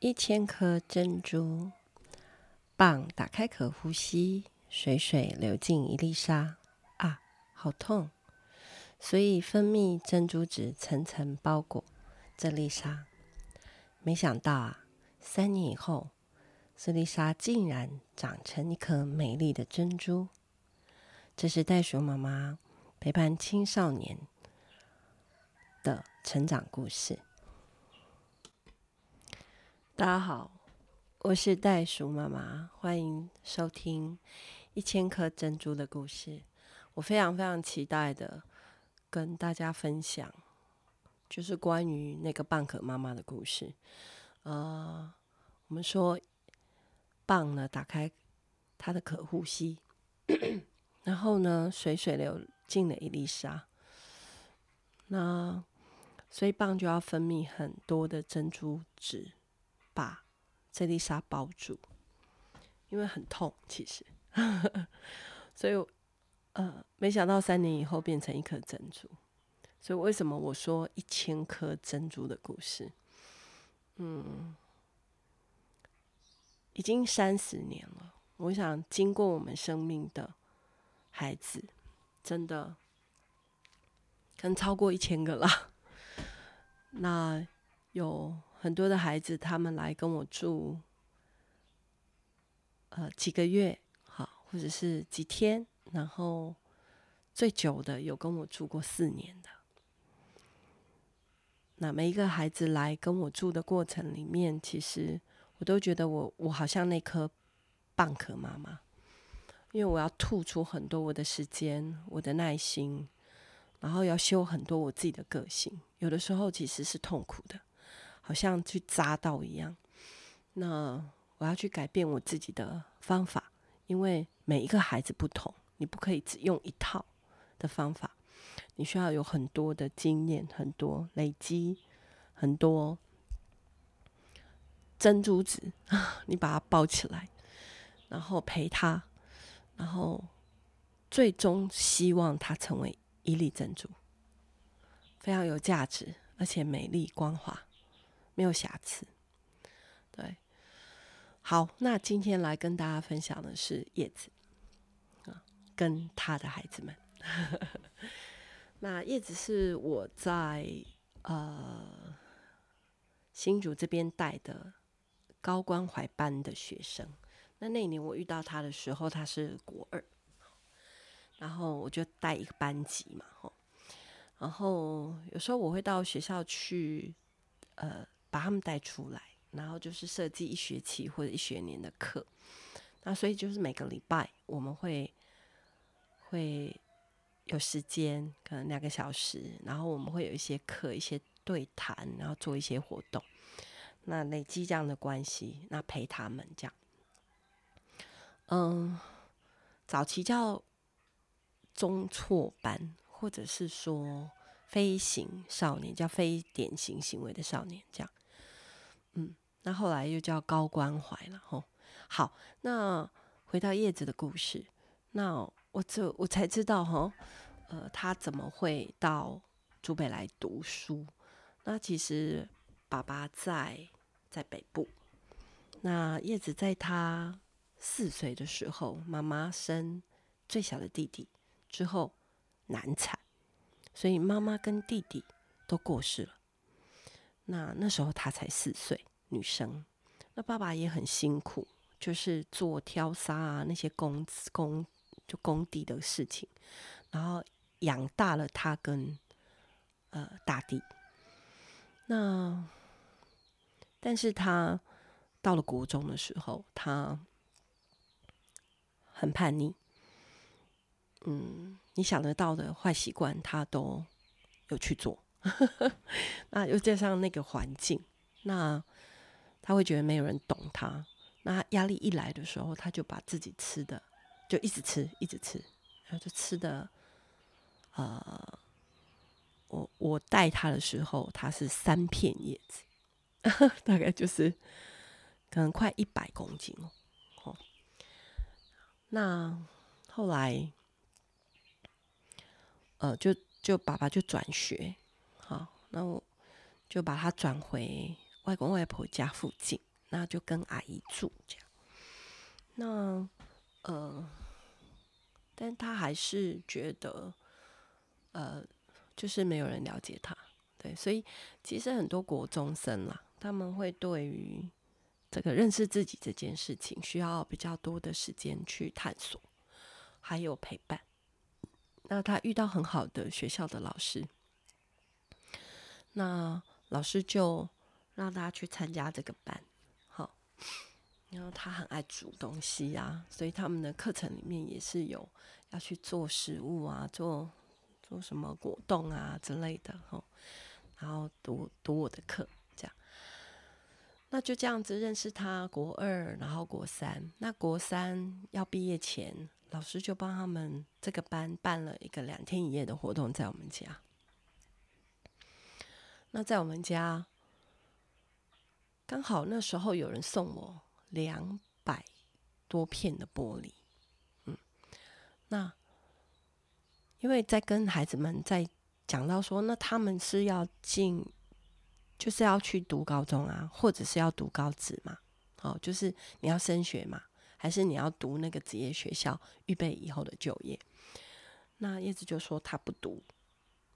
一千颗珍珠，蚌打开壳呼吸，水水流进一粒沙。啊，好痛！所以分泌珍珠质层层包裹这粒沙。没想到啊，三年以后，这粒沙竟然长成一颗美丽的珍珠。这是袋鼠妈妈陪伴青少年的成长故事。大家好，我是袋鼠妈妈，欢迎收听《一千颗珍珠的故事》。我非常非常期待的跟大家分享，就是关于那个蚌壳妈妈的故事。呃，我们说蚌呢，打开它的壳呼吸，然后呢，水水流进了一粒沙，那所以蚌就要分泌很多的珍珠质。把这粒沙包住，因为很痛，其实，所以，呃，没想到三年以后变成一颗珍珠。所以为什么我说一千颗珍珠的故事？嗯，已经三十年了。我想，经过我们生命的孩子，真的可能超过一千个了。那有。很多的孩子，他们来跟我住，呃，几个月，好，或者是几天，然后最久的有跟我住过四年的。那每一个孩子来跟我住的过程里面，其实我都觉得我我好像那颗蚌壳妈妈，因为我要吐出很多我的时间、我的耐心，然后要修很多我自己的个性，有的时候其实是痛苦的。好像去扎到一样，那我要去改变我自己的方法，因为每一个孩子不同，你不可以只用一套的方法，你需要有很多的经验，很多累积，很多珍珠质，你把它包起来，然后陪他，然后最终希望他成为一粒珍珠，非常有价值，而且美丽光滑。没有瑕疵，对，好，那今天来跟大家分享的是叶子啊，跟他的孩子们。那叶子是我在呃新竹这边带的高关怀班的学生。那那一年我遇到他的时候，他是国二，然后我就带一个班级嘛，吼，然后有时候我会到学校去，呃。把他们带出来，然后就是设计一学期或者一学年的课。那所以就是每个礼拜我们会会有时间，可能两个小时，然后我们会有一些课、一些对谈，然后做一些活动。那累积这样的关系，那陪他们这样。嗯，早期叫中辍班，或者是说非行少年，叫非典型行为的少年这样。那后来又叫高关怀了吼。好，那回到叶子的故事，那我这我才知道哈，呃，他怎么会到竹北来读书？那其实爸爸在在北部，那叶子在他四岁的时候，妈妈生最小的弟弟之后难产，所以妈妈跟弟弟都过世了。那那时候他才四岁，女生。那爸爸也很辛苦，就是做挑沙啊那些工工就工地的事情，然后养大了他跟呃大弟。那但是他到了国中的时候，他很叛逆。嗯，你想得到的坏习惯，他都有去做。那又加上那个环境，那他会觉得没有人懂他。那压力一来的时候，他就把自己吃的就一直吃，一直吃，然后就吃的。呃，我我带他的时候，他是三片叶子，大概就是可能快一百公斤哦。那后来，呃，就就爸爸就转学。好，那我就把他转回外公外婆家附近。那就跟阿姨住这样。那呃，但他还是觉得呃，就是没有人了解他，对，所以其实很多国中生啦，他们会对于这个认识自己这件事情，需要比较多的时间去探索，还有陪伴。那他遇到很好的学校的老师，那老师就让他去参加这个班，好，然后他很爱煮东西啊，所以他们的课程里面也是有要去做食物啊，做做什么果冻啊之类的，哈，然后读读我的课，这样，那就这样子认识他。国二，然后国三，那国三要毕业前。老师就帮他们这个班办了一个两天一夜的活动，在我们家。那在我们家，刚好那时候有人送我两百多片的玻璃，嗯，那因为在跟孩子们在讲到说，那他们是要进，就是要去读高中啊，或者是要读高职嘛，哦，就是你要升学嘛。还是你要读那个职业学校，预备以后的就业。那叶子就说他不读，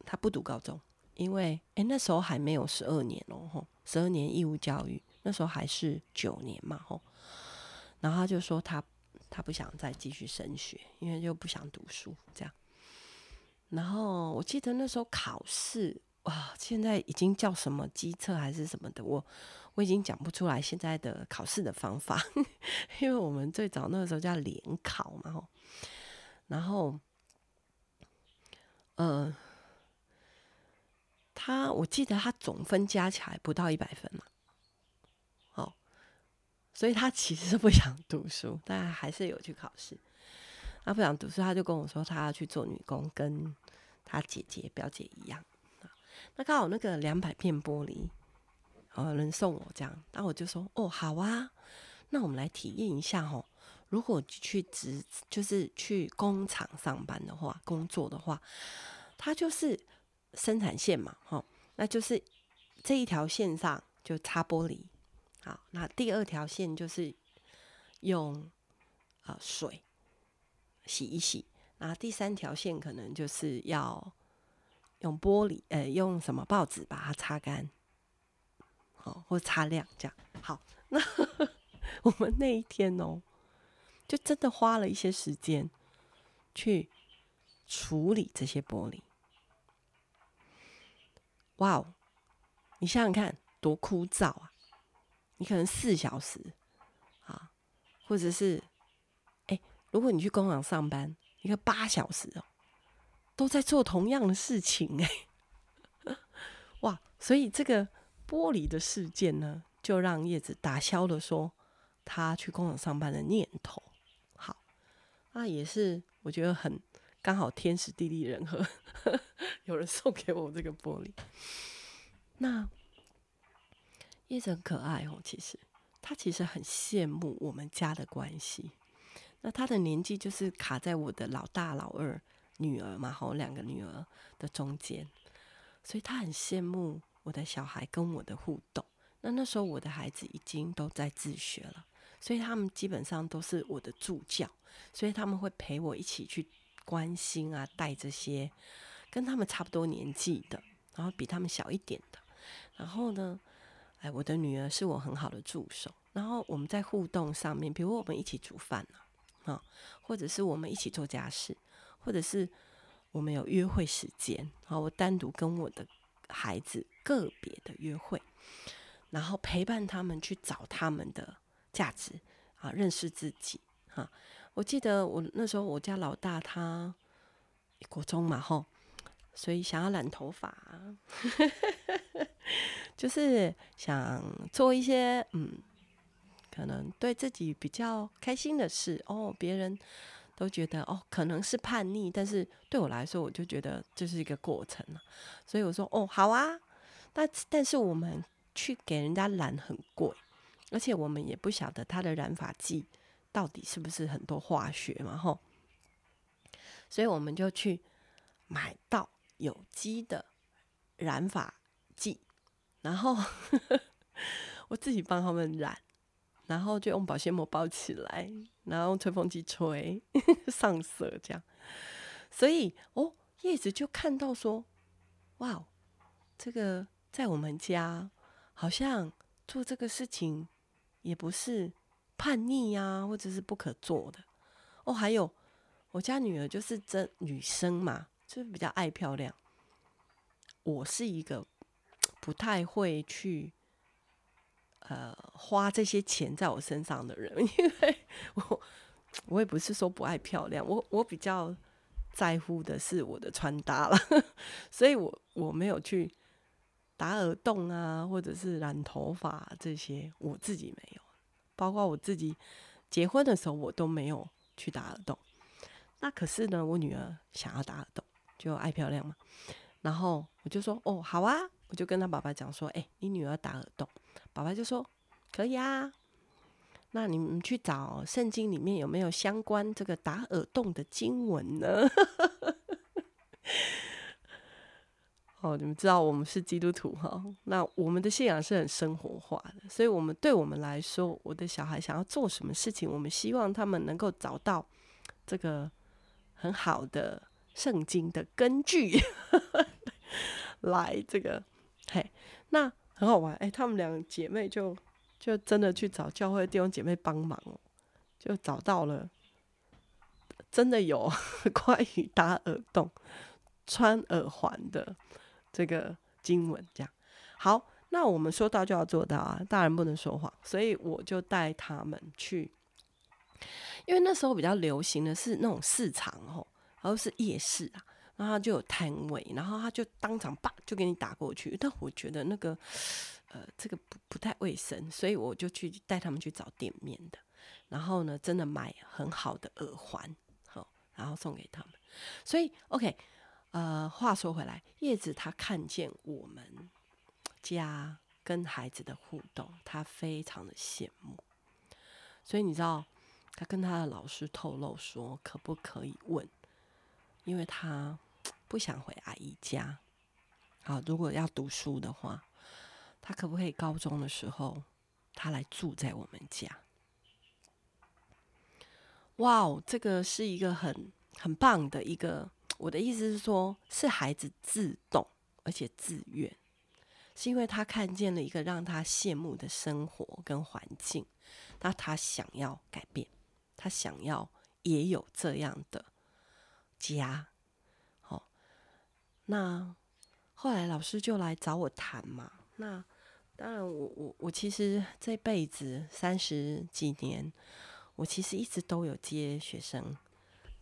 他不读高中，因为诶那时候还没有十二年哦，吼，十二年义务教育，那时候还是九年嘛，吼。然后他就说他他不想再继续升学，因为就不想读书这样。然后我记得那时候考试。哇，现在已经叫什么机测还是什么的，我我已经讲不出来现在的考试的方法，因为我们最早那个时候叫联考嘛，吼，然后，呃，他我记得他总分加起来不到一百分嘛，哦，所以他其实是不想读书，但还是有去考试。他不想读书，他就跟我说他要去做女工，跟他姐姐表姐一样。那刚好那个两百片玻璃，有人送我这样，那我就说哦，好啊，那我们来体验一下哦。如果去职就是去工厂上班的话，工作的话，他就是生产线嘛，哈，那就是这一条线上就擦玻璃，好，那第二条线就是用啊水洗一洗，然后第三条线可能就是要。用玻璃，呃，用什么报纸把它擦干，哦，或擦亮，这样好。那 我们那一天哦，就真的花了一些时间去处理这些玻璃。哇哦，你想想看，多枯燥啊！你可能四小时啊，或者是，哎，如果你去工厂上班，一个八小时哦。都在做同样的事情哎，哇！所以这个玻璃的事件呢，就让叶子打消了说他去工厂上班的念头。好，那也是我觉得很刚好天时地利人和，有人送给我这个玻璃。那叶子很可爱哦，其实他其实很羡慕我们家的关系。那他的年纪就是卡在我的老大老二。女儿嘛，好，两个女儿的中间，所以他很羡慕我的小孩跟我的互动。那那时候我的孩子已经都在自学了，所以他们基本上都是我的助教，所以他们会陪我一起去关心啊，带这些跟他们差不多年纪的，然后比他们小一点的。然后呢，哎，我的女儿是我很好的助手。然后我们在互动上面，比如我们一起煮饭啊，啊，或者是我们一起做家事。或者是我们有约会时间，好，我单独跟我的孩子个别的约会，然后陪伴他们去找他们的价值啊，认识自己哈。我记得我那时候我家老大他国中嘛吼，所以想要染头发，就是想做一些嗯，可能对自己比较开心的事哦，别人。都觉得哦，可能是叛逆，但是对我来说，我就觉得这是一个过程。所以我说哦，好啊。但但是我们去给人家染很贵，而且我们也不晓得他的染发剂到底是不是很多化学嘛，吼。所以我们就去买到有机的染发剂，然后 我自己帮他们染，然后就用保鲜膜包起来，然后用吹风机吹 上色这样。所以哦，叶子就看到说，哇，这个在我们家好像做这个事情也不是叛逆呀、啊，或者是不可做的。哦，还有我家女儿就是真女生嘛，就是比较爱漂亮。我是一个不太会去呃花这些钱在我身上的人，因为我我也不是说不爱漂亮，我我比较在乎的是我的穿搭了，所以我我没有去打耳洞啊，或者是染头发这些，我自己没有，包括我自己结婚的时候，我都没有去打耳洞。那可是呢，我女儿想要打耳洞，就爱漂亮嘛。然后我就说：“哦，好啊！”我就跟他爸爸讲说：“哎，你女儿打耳洞。”爸爸就说：“可以啊。”那你们去找圣经里面有没有相关这个打耳洞的经文呢？哦，你们知道我们是基督徒哈，那我们的信仰是很生活化的，所以我们对我们来说，我的小孩想要做什么事情，我们希望他们能够找到这个很好的圣经的根据。来这个，嘿，那很好玩，哎，他们两姐妹就就真的去找教会弟兄姐妹帮忙哦，就找到了，真的有 关于打耳洞、穿耳环的这个经文，这样。好，那我们说到就要做到啊，大人不能说谎，所以我就带他们去，因为那时候比较流行的是那种市场哦，而是夜市啊。然后就有摊位，然后他就当场叭就给你打过去。但我觉得那个，呃，这个不不太卫生，所以我就去带他们去找店面的。然后呢，真的买很好的耳环，好，然后送给他们。所以，OK，呃，话说回来，叶子他看见我们家跟孩子的互动，他非常的羡慕。所以你知道，他跟他的老师透露说，可不可以问？因为他不想回阿姨家，好，如果要读书的话，他可不可以高中的时候他来住在我们家？哇哦，这个是一个很很棒的一个。我的意思是说，是孩子自动而且自愿，是因为他看见了一个让他羡慕的生活跟环境，那他想要改变，他想要也有这样的。家，好、那后来老师就来找我谈嘛。那当然我，我我其实这辈子三十几年，我其实一直都有接学生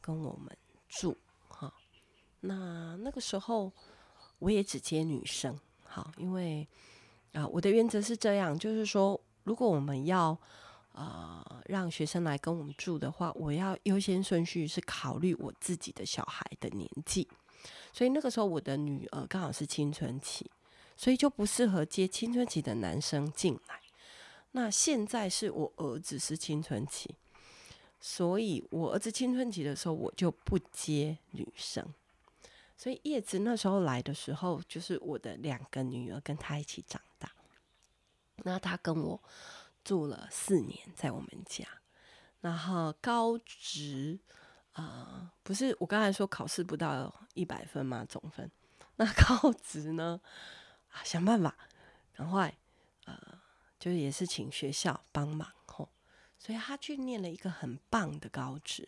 跟我们住，那那个时候我也只接女生，好，因为啊、我的原则是这样，就是说，如果我们要。呃，让学生来跟我们住的话，我要优先顺序是考虑我自己的小孩的年纪，所以那个时候我的女儿刚好是青春期，所以就不适合接青春期的男生进来。那现在是我儿子是青春期，所以我儿子青春期的时候我就不接女生。所以叶子那时候来的时候，就是我的两个女儿跟她一起长大，那她跟我。住了四年在我们家，然后高职啊、不是我刚才说考试不到一百分吗？总分，那高职呢？啊，想办法赶快，呃，就是也是请学校帮忙吼，所以他去念了一个很棒的高职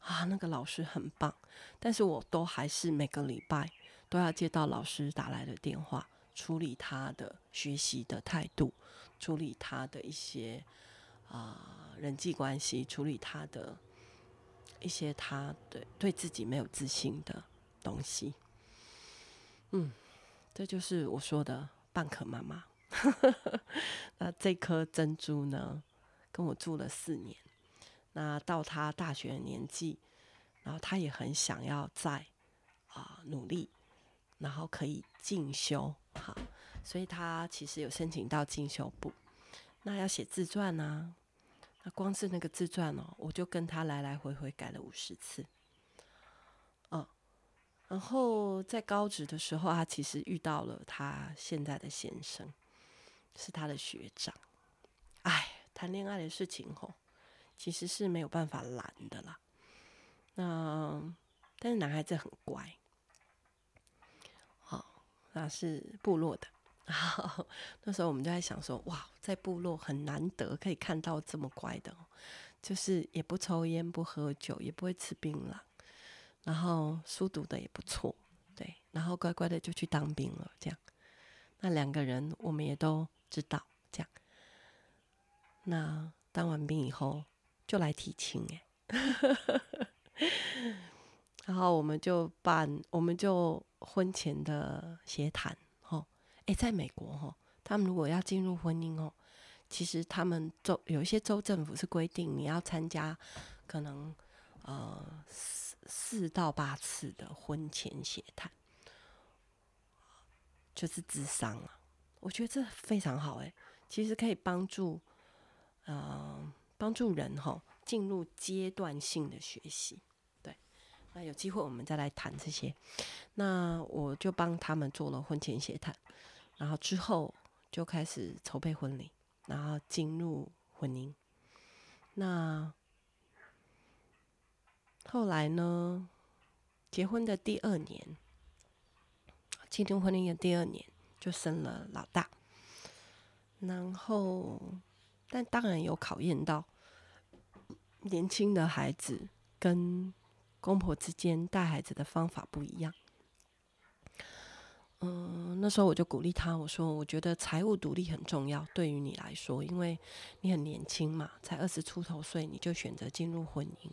啊，那个老师很棒，但是我都还是每个礼拜都要接到老师打来的电话，处理他的学习的态度。处理他的一些啊、人际关系，处理他的一些他对对自己没有自信的东西。嗯，这就是我说的半颗妈妈。那这颗珍珠呢，跟我住了四年。那到他大学的年纪，然后他也很想要再啊、努力，然后可以进修。好。所以他其实有申请到进修部，那要写自传呢、那光是那个自传哦，我就跟他来来回回改了五十次。嗯，然后在高职的时候，他其实遇到了他现在的先生，是他的学长。哎，谈恋爱的事情吼，其实是没有办法拦的啦。那但是男孩子很乖，好，那是部落的。那时候我们就在想说，哇，在部落很难得可以看到这么乖的，就是也不抽烟、不喝酒，也不会吃槟榔，然后书读的也不错，对，然后乖乖的就去当兵了，这样。那两个人我们也都知道，这样。那当完兵以后就来提亲哎，然后我们就办，我们就婚前的协谈哦。诶，在美国哦，他们如果要进入婚姻哦，其实他们州有一些州政府是规定你要参加可能呃四四到八次的婚前协谈，就是智商啊。我觉得这非常好诶，其实可以帮助呃帮助人哈进入阶段性的学习。对，那有机会我们再来谈这些。那我就帮他们做了婚前协谈。然后之后就开始筹备婚礼，然后进入婚姻。那后来呢？结婚的第二年，进入婚姻的第二年就生了老大。然后，但当然有考验到年轻的孩子跟公婆之间带孩子的方法不一样。嗯，那时候我就鼓励他，我说：“我觉得财务独立很重要，对于你来说，因为你很年轻嘛，才二十出头岁，你就选择进入婚姻。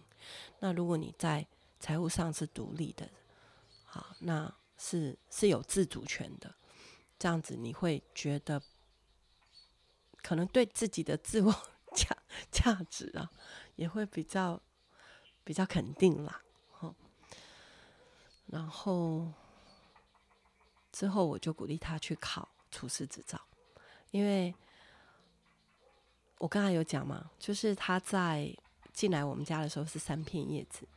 那如果你在财务上是独立的，好，那是是有自主权的，这样子你会觉得可能对自己的自我 价价值啊，也会比较比较肯定啦。好，然后。”之后我就鼓励他去考厨师执照，因为我刚才有讲嘛，就是他在进来我们家的时候是三片叶子。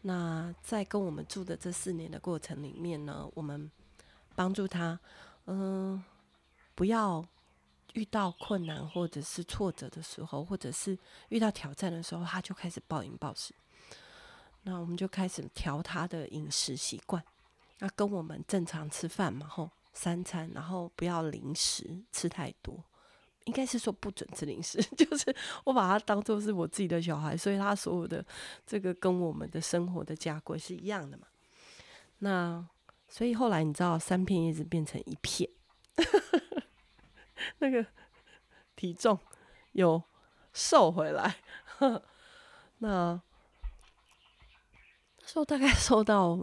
那在跟我们住的这四年的过程里面呢，我们帮助他，嗯、不要遇到困难或者是挫折的时候，或者是遇到挑战的时候，他就开始暴饮暴食。那我们就开始调他的饮食习惯。那跟我们正常吃饭嘛，吼，三餐，然后不要零食吃太多，应该是说不准吃零食，就是我把他当做是我自己的小孩，所以他所有的这个跟我们的生活的家规是一样的嘛。那所以后来你知道，三片叶子变成一片，那个体重有瘦回来，那那时候大概瘦到。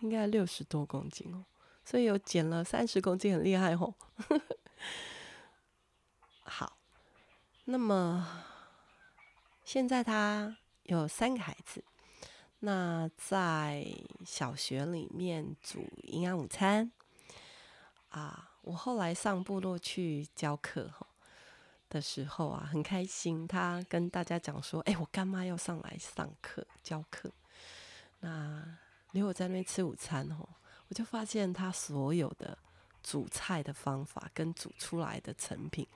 应该六十多公斤哦，所以有减了三十公斤，很厉害哦。好，那么现在他有三个孩子，那在小学里面煮营养午餐啊。我后来上部落去教课的时候啊，很开心。他跟大家讲说：“哎，我干妈要上来上课教课。”那。留我在那边吃午餐哦，我就发现他所有的煮菜的方法跟煮出来的成品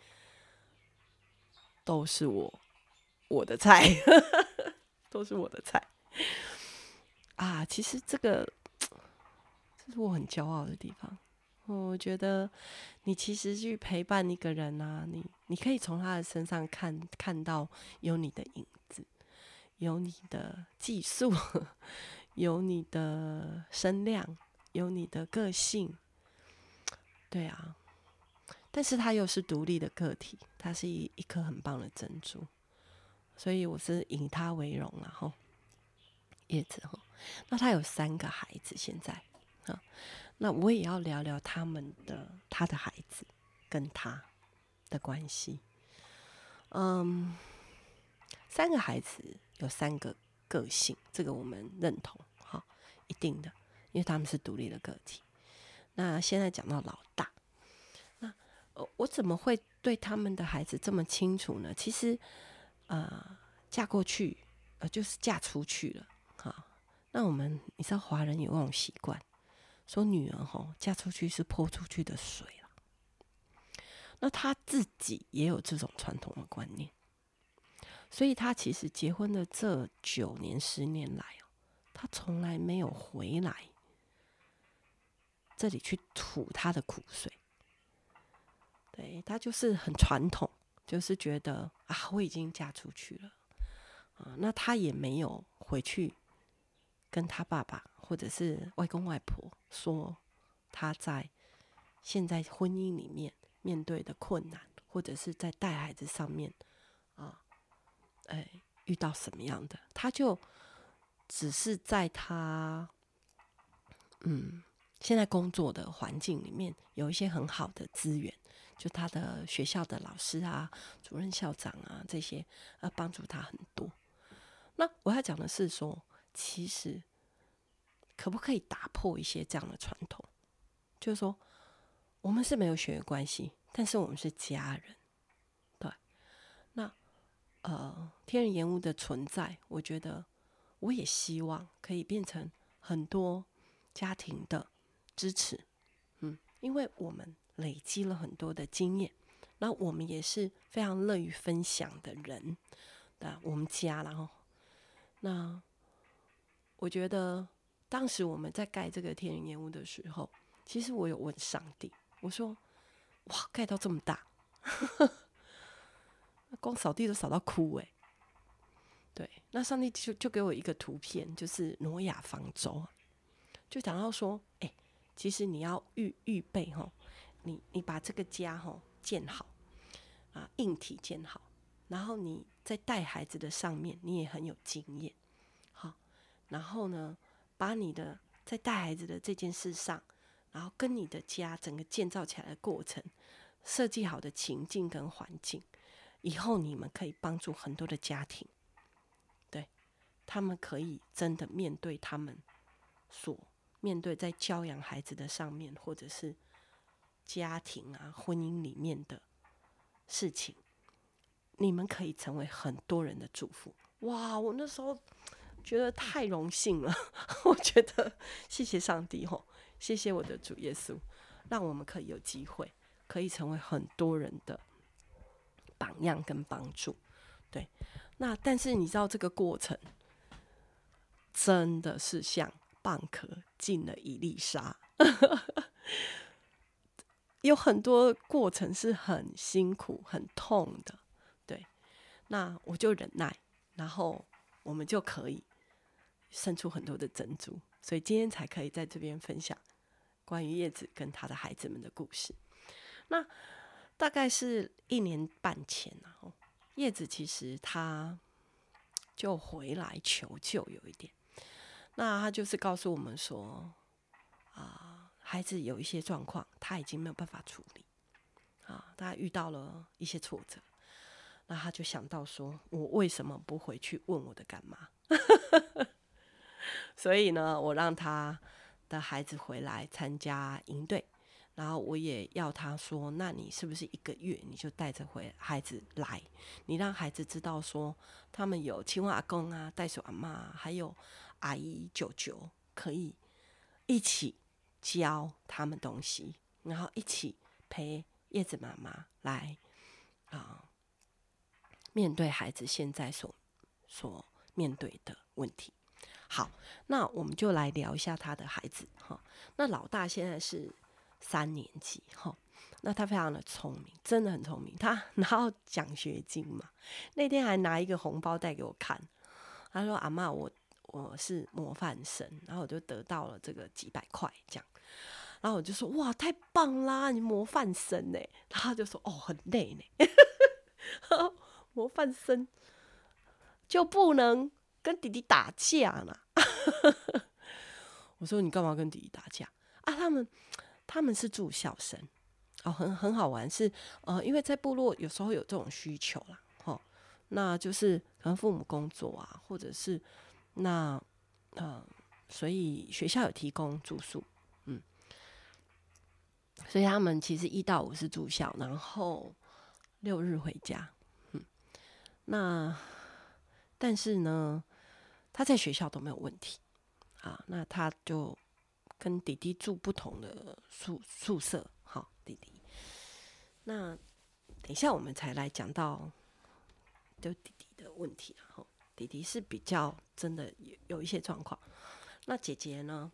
都是我我的菜，都是我的菜啊！其实这个 这是我很骄傲的地方。我觉得你其实去陪伴一个人啊，你你可以从他的身上看看到有你的影子，有你的技术。有你的声量，有你的个性，对啊，但是他又是独立的个体，他是一一颗很棒的珍珠，所以我是以他为荣，啊！吼叶子哈，那他有三个孩子，现在啊，那我也要聊聊他们的他的孩子跟他的关系，嗯，三个孩子有三个个性，这个我们认同哈。一定的，因为他们是独立的个体。那现在讲到老大，那我怎么会对他们的孩子这么清楚呢？其实，呃，嫁过去，呃，就是嫁出去了。哈，那我们你知道华人有那种习惯，说女儿吼嫁出去是泼出去的水了。那他自己也有这种传统的观念，所以他其实结婚的这九年、十年来哦，他从来没有回来这里去吐他的苦水。对，他就是很传统，就是觉得啊，我已经嫁出去了啊，那他也没有回去跟他爸爸或者是外公外婆说他在现在婚姻里面面对的困难，或者是在带孩子上面啊。哎，遇到什么样的，他就只是在他嗯现在工作的环境里面有一些很好的资源，就他的学校的老师啊、主任校长啊这些，呃，帮助他很多。那我要讲的是说，其实可不可以打破一些这样的传统？就是说，我们是没有血缘关系，但是我们是家人。对。那呃，天人延误的存在，我觉得我也希望可以变成很多家庭的支持，嗯，因为我们累积了很多的经验，那我们也是非常乐于分享的人，对，我们家，然后，那我觉得当时我们在盖这个天人烟屋的时候，其实我有问上帝，我说，哇，盖到这么大。光扫地都扫到哭哎，对，那上帝就就给我一个图片，就是挪亚方舟，就讲到说，哎，其实你要预预备哈，你你把这个家哈建好啊，硬体建好，然后你在带孩子的上面，你也很有经验，好，然后呢，把你的在带孩子的这件事上，然后跟你的家整个建造起来的过程，设计好的情境跟环境。以后你们可以帮助很多的家庭，对，他们可以真的面对他们所面对在教养孩子的上面，或者是家庭啊、婚姻里面的事情，你们可以成为很多人的祝福。哇，我那时候觉得太荣幸了，我觉得谢谢上帝吼，谢谢我的主耶稣，让我们可以有机会，可以成为很多人的。榜样跟帮助，对，那但是你知道这个过程真的是像蚌壳进了一粒沙，有很多过程是很辛苦、很痛的，对。那我就忍耐，然后我们就可以生出很多的珍珠，所以今天才可以在这边分享关于叶子跟他的孩子们的故事。那。大概是一年半前，然后叶子其实他就回来求救，有一点，那他就是告诉我们说，啊，孩子有一些状况，他已经没有办法处理，啊，他遇到了一些挫折，那他就想到说，我为什么不回去问我的干妈？所以呢，我让他的孩子回来参加营队。然后我也要他说，那你是不是一个月你就带着回孩子来？你让孩子知道说，他们有青蛙阿公啊、袋鼠阿嬷，还有阿姨、舅舅，可以一起教他们东西，然后一起陪叶子妈妈来啊、面对孩子现在所所面对的问题。好，那我们就来聊一下他的孩子哈。那老大现在是。三年级，哈，那他非常的聪明，真的很聪明。他 拿到奖学金嘛，那天还拿一个红包袋给我看，他说：“阿嬷，我我是模范生，然后我就得到了这个几百块这样。”然后我就说：“哇，太棒啦，你模范生呢？”然后他就说：“哦，很累呢，模范生就不能跟弟弟打架呢。”我说：“你干嘛跟弟弟打架啊？”他们。他们是住校生，哦，很很好玩，是呃，因为在部落有时候有这种需求啦，哦，那就是可能父母工作啊，或者是那呃，所以学校有提供住宿，嗯，所以他们其实一到五是住校，然后六日回家，嗯，那但是呢，他在学校都没有问题啊，那他就。跟弟弟住不同的宿宿舍，好，弟弟。那等一下我们才来讲到就弟弟的问题，然后弟弟是比较真的有有一些状况。那姐姐呢？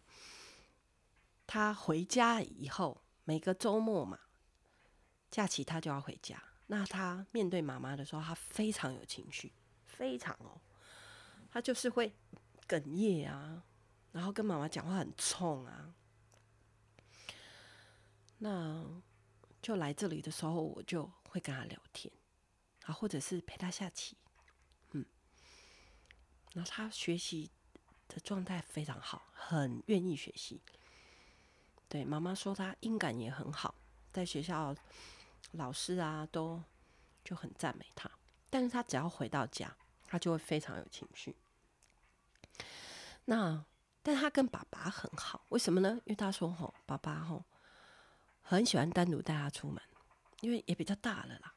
她回家以后，每个周末嘛，假期她就要回家。那她面对妈妈的时候，她非常有情绪，非常哦，他就是会哽咽啊，然后跟妈妈讲话很冲啊。那就来这里的时候，我就会跟他聊天啊，或者是陪他下棋，嗯，然后他学习的状态非常好，很愿意学习。对，妈妈说他音感也很好，在学校老师啊都就很赞美他。但是他只要回到家，他就会非常有情绪。那但他跟爸爸很好，为什么呢？因为他说吼，爸爸吼很喜欢单独带他出门，因为也比较大了啦。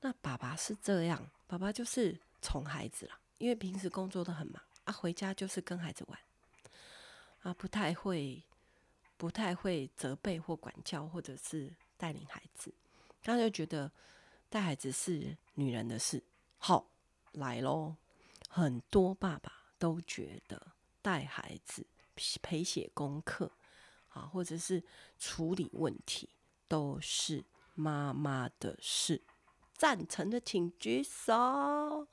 那爸爸是这样，爸爸就是宠孩子啦，因为平时工作都很忙啊，回家就是跟孩子玩啊，不太会。不太会责备或管教，或者是带领孩子，他就觉得带孩子是女人的事。好，来喽，很多爸爸都觉得带孩子、陪写功课啊，或者是处理问题都是妈妈的事。赞成的请举手。